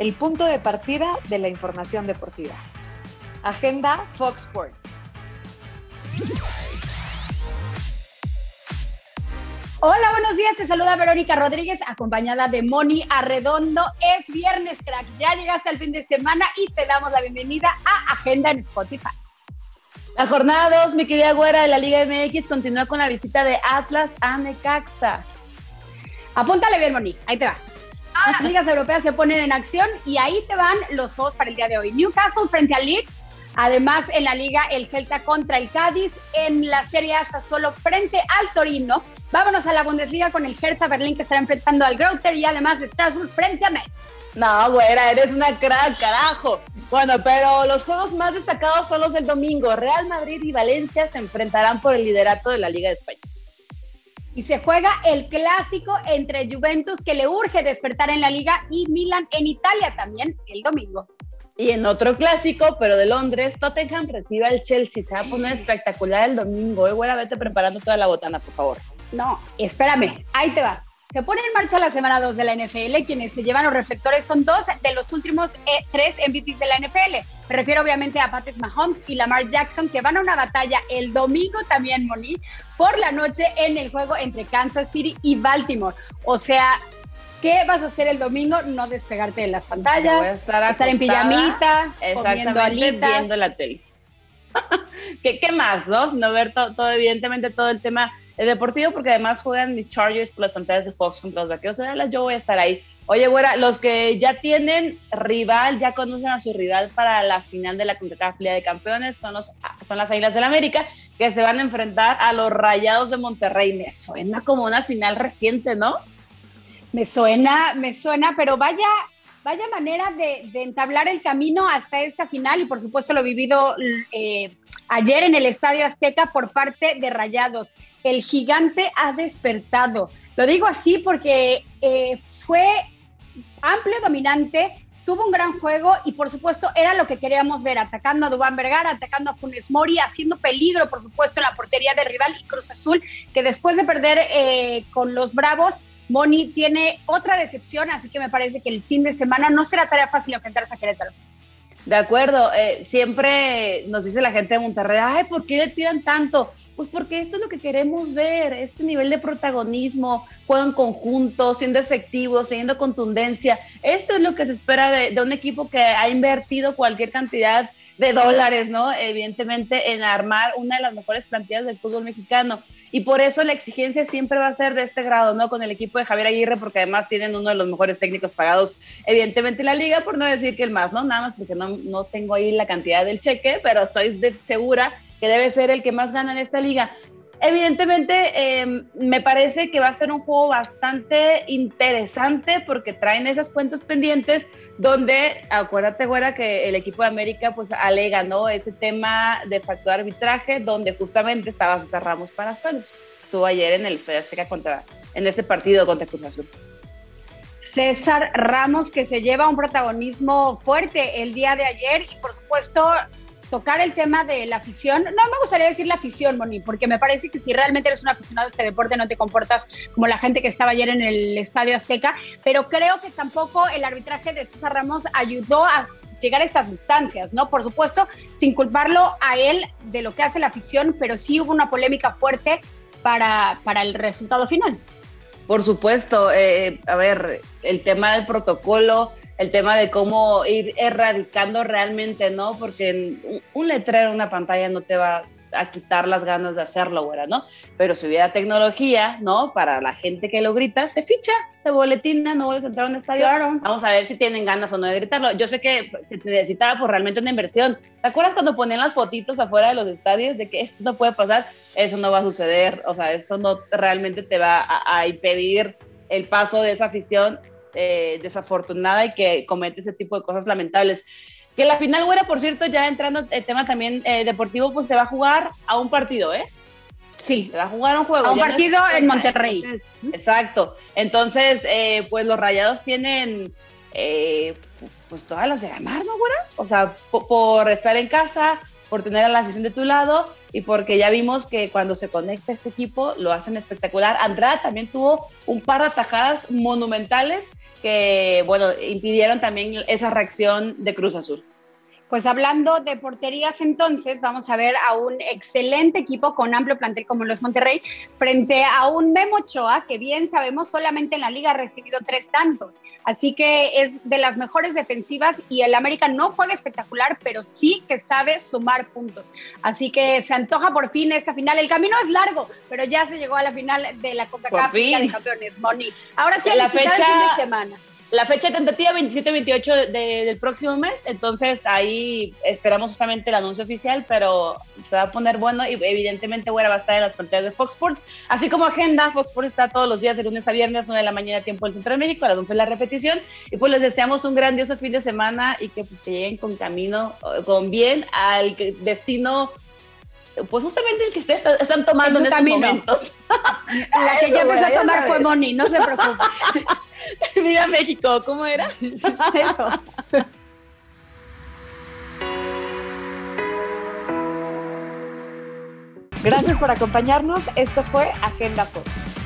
el punto de partida de la información deportiva. Agenda Fox Sports. Hola, buenos días. Te saluda Verónica Rodríguez, acompañada de Moni Arredondo. Es viernes, crack. Ya llegaste al fin de semana y te damos la bienvenida a Agenda en Spotify. La jornada 2, mi querida güera de la Liga MX, continúa con la visita de Atlas a Necaxa. Apúntale bien, Moni. Ahí te va. Las ligas europeas se ponen en acción y ahí te van los juegos para el día de hoy. Newcastle frente a Leeds. Además, en la liga, el Celta contra el Cádiz. En la Serie A, Sassuolo frente al Torino. Vámonos a la Bundesliga con el Hertha Berlín que estará enfrentando al Greuther y además de Strasbourg frente a Metz. No, güera, eres una crack, carajo. Bueno, pero los juegos más destacados son los del domingo. Real Madrid y Valencia se enfrentarán por el liderato de la Liga de España. Y se juega el clásico entre Juventus, que le urge despertar en la liga, y Milan en Italia también el domingo. Y en otro clásico, pero de Londres, Tottenham recibe al Chelsea. Se va a poner espectacular el domingo. Eh, güera, vete preparando toda la botana, por favor. No, espérame, ahí te va. Se pone en marcha la semana 2 de la NFL. Quienes se llevan los reflectores son dos de los últimos eh, tres MVPs de la NFL. Me refiero obviamente a Patrick Mahomes y Lamar Jackson, que van a una batalla el domingo también, Moni, por la noche en el juego entre Kansas City y Baltimore. O sea, ¿qué vas a hacer el domingo? No despegarte de las pantallas, estar, en pijamita, comiendo alitas. viendo la tele. ¿Qué, ¿Qué, más, no? Sino ver todo, evidentemente, todo el tema el deportivo, porque además juegan mis Chargers por las pantallas de Fox contra los vaqueros de yo voy a estar ahí. Oye, güera, los que ya tienen rival, ya conocen a su rival para la final de la CONCACAF Liga de Campeones, son, los, son las Águilas del la América, que se van a enfrentar a los Rayados de Monterrey. Me suena como una final reciente, ¿no? Me suena, me suena, pero vaya, vaya manera de, entablar el camino hasta esta final y por supuesto lo vivido eh, ayer en el Estadio Azteca por parte de Rayados. El gigante ha despertado. Lo digo así porque eh, fue amplio, dominante, tuvo un gran juego y por supuesto era lo que queríamos ver, atacando a Dubán Vergara, atacando a Funes Mori, haciendo peligro por supuesto en la portería del rival y Cruz Azul, que después de perder eh, con los Bravos, Moni tiene otra decepción, así que me parece que el fin de semana no será tarea fácil enfrentarse a Querétaro. De acuerdo, eh, siempre nos dice la gente de Monterrey, ay, ¿por qué le tiran tanto? Pues porque esto es lo que queremos ver, este nivel de protagonismo, juego en conjunto, siendo efectivo, teniendo contundencia. Eso es lo que se espera de, de un equipo que ha invertido cualquier cantidad de dólares, ¿no? Evidentemente en armar una de las mejores plantillas del fútbol mexicano. Y por eso la exigencia siempre va a ser de este grado, ¿no? Con el equipo de Javier Aguirre, porque además tienen uno de los mejores técnicos pagados, evidentemente, en la liga, por no decir que el más, ¿no? Nada más porque no, no tengo ahí la cantidad del cheque, pero estoy segura que debe ser el que más gana en esta liga. Evidentemente, em, me parece que va a ser un juego bastante interesante porque traen esas cuentas pendientes donde, acuérdate, güera, que el equipo de América pues alega, ¿no? Ese tema de factor arbitraje donde justamente estaba César Ramos para palos. Estuvo ayer en el Azteca contra, en este partido contra Cruz Azul. César Ramos que se lleva un protagonismo fuerte el día de ayer y por supuesto tocar el tema de la afición. No me gustaría decir la afición, Moni, porque me parece que si realmente eres un aficionado a este deporte no te comportas como la gente que estaba ayer en el Estadio Azteca, pero creo que tampoco el arbitraje de César Ramos ayudó a llegar a estas instancias, ¿no? Por supuesto, sin culparlo a él de lo que hace la afición, pero sí hubo una polémica fuerte para, para el resultado final. Por supuesto, eh, a ver, el tema del protocolo, el tema de cómo ir erradicando realmente, ¿no? Porque un letrero, una pantalla no te va a quitar las ganas de hacerlo, güera, ¿no? Pero si hubiera tecnología, ¿no? Para la gente que lo grita, se ficha, se boletina, no vuelves a entrar a un estadio. Claro. Vamos a ver si tienen ganas o no de gritarlo. Yo sé que se necesitaba por realmente una inversión. ¿Te acuerdas cuando ponían las fotitos afuera de los estadios de que esto no puede pasar? Eso no va a suceder. O sea, esto no realmente te va a, a impedir el paso de esa afición eh, desafortunada y que comete ese tipo de cosas lamentables. Que la final, güera, por cierto, ya entrando el tema también eh, deportivo, pues se va a jugar a un partido, ¿eh? Sí. Se va a jugar un juego. A un partido en Monterrey. exacto. Entonces, eh, pues los rayados tienen pues todas las de ganar, ¿no, güera? O sea, por estar en casa, por tener a la afición de tu lado y porque ya vimos que cuando se conecta este equipo lo hacen espectacular. Andrada también tuvo un par de atajadas monumentales que, bueno, impidieron también esa reacción de Cruz Azul. Pues hablando de porterías entonces, vamos a ver a un excelente equipo con amplio plantel como los Monterrey frente a un Memo Ochoa que bien sabemos solamente en la liga ha recibido tres tantos. Así que es de las mejores defensivas y el América no juega espectacular, pero sí que sabe sumar puntos. Así que se antoja por fin esta final. El camino es largo, pero ya se llegó a la final de la Copa de Campeones, Moni. Ahora sí, la fecha de semana la fecha tentativa 27-28 del próximo mes, entonces ahí esperamos justamente el anuncio oficial, pero se va a poner bueno y evidentemente va a estar en las pantallas de Fox Sports, así como agenda, Fox Sports está todos los días de lunes a viernes, 9 de la mañana tiempo del Centro de México, a las 11 de la repetición, y pues les deseamos un grandioso fin de semana y que pues lleguen con camino, con bien al destino pues justamente el que ustedes están tomando en, estos momentos. La que ya empezó a tomar fue Moni, no se preocupe. Mira México, ¿cómo era? Eso. Gracias por acompañarnos. Esto fue Agenda Fox.